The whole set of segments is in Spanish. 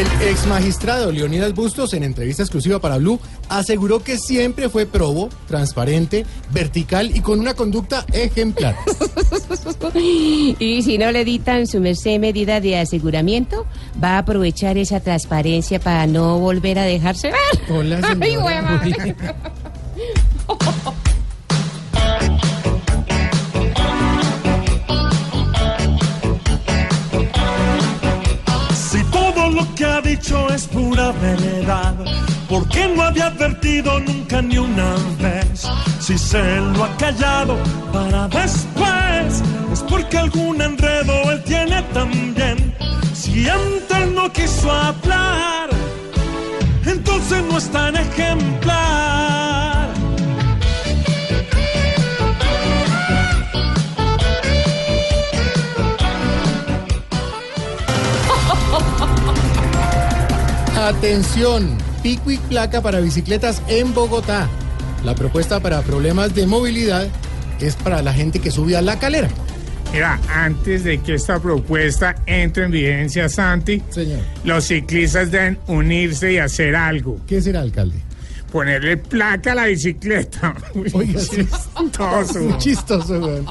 El ex magistrado Leonidas Bustos, en entrevista exclusiva para Blue, aseguró que siempre fue probo, transparente, vertical y con una conducta ejemplar. Y si no le editan su merced medida de aseguramiento, va a aprovechar esa transparencia para no volver a dejarse ver. Hola, Ay, señora. hueva. Pura ¿por no había advertido nunca ni una vez? Si se lo ha callado para después, es porque algún enredo él tiene también. Si antes no quiso hablar, entonces no es tan ejemplar. Atención, pico y placa para bicicletas en Bogotá. La propuesta para problemas de movilidad es para la gente que sube a la calera. Mira, antes de que esta propuesta entre en vigencia, Santi, Señor, los ciclistas deben unirse y hacer algo. ¿qué será, alcalde? Ponerle placa a la bicicleta. Oiga, chistoso. Muy chistoso, weón.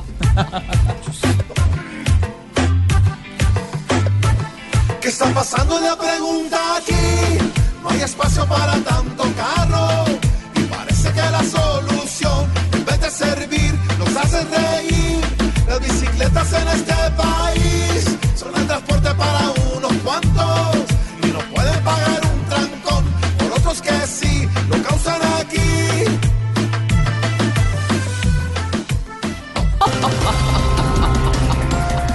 ¿Qué está pasando? La pregunta aquí. No hay espacio para tanto carro. Y parece que la solución, en vez de servir, nos hace reír. Las bicicletas en este país son el transporte para unos cuantos. Y no pueden pagar un trancón por otros que sí lo causan aquí.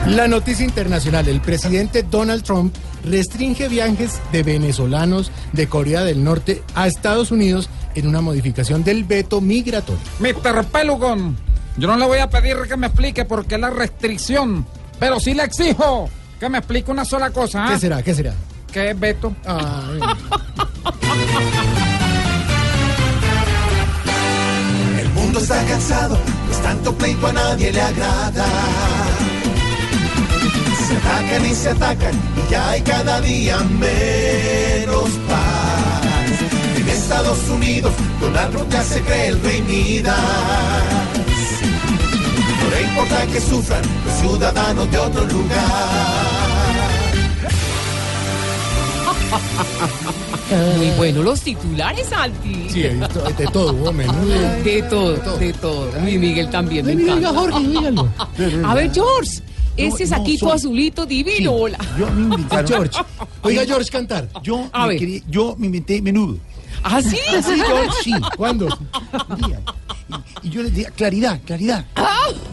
La noticia internacional, el presidente Donald Trump restringe viajes de venezolanos de Corea del Norte a Estados Unidos en una modificación del veto migratorio. Mr. Pelugon, yo no le voy a pedir que me explique por qué la restricción, pero sí le exijo que me explique una sola cosa. ¿ah? ¿Qué será? ¿Qué será? ¿Qué es Beto? Ay. El mundo está cansado, pues tanto pleito a nadie le agrada. Se atacan y se atacan y ya hay cada día menos paz. En Estados Unidos, Donald Trump ya se cree el rey Midas. No le importa que sufran los ciudadanos de otro lugar. Muy bueno los titulares, Santi. Sí, de todo, menú de- De todo, de todo. Mi Miguel también me encanta. Jorge. A ver, George, ese saquito azulito divino. Hola. Yo me A invitaron. George. Oiga, George, cantar. Yo, A me ver. quería- yo me inventé menudo. ¿Ah, sí? Sí, George. Sí, ¿Cuándo? un día. Y, y yo les decía, claridad, claridad.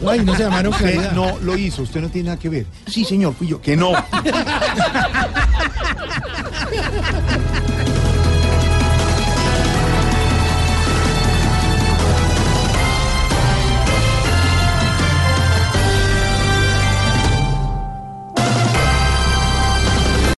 Ay, no se llamaron Usted Caridad. no lo hizo, usted no tiene nada que ver. Sí, señor, fui yo. Que no.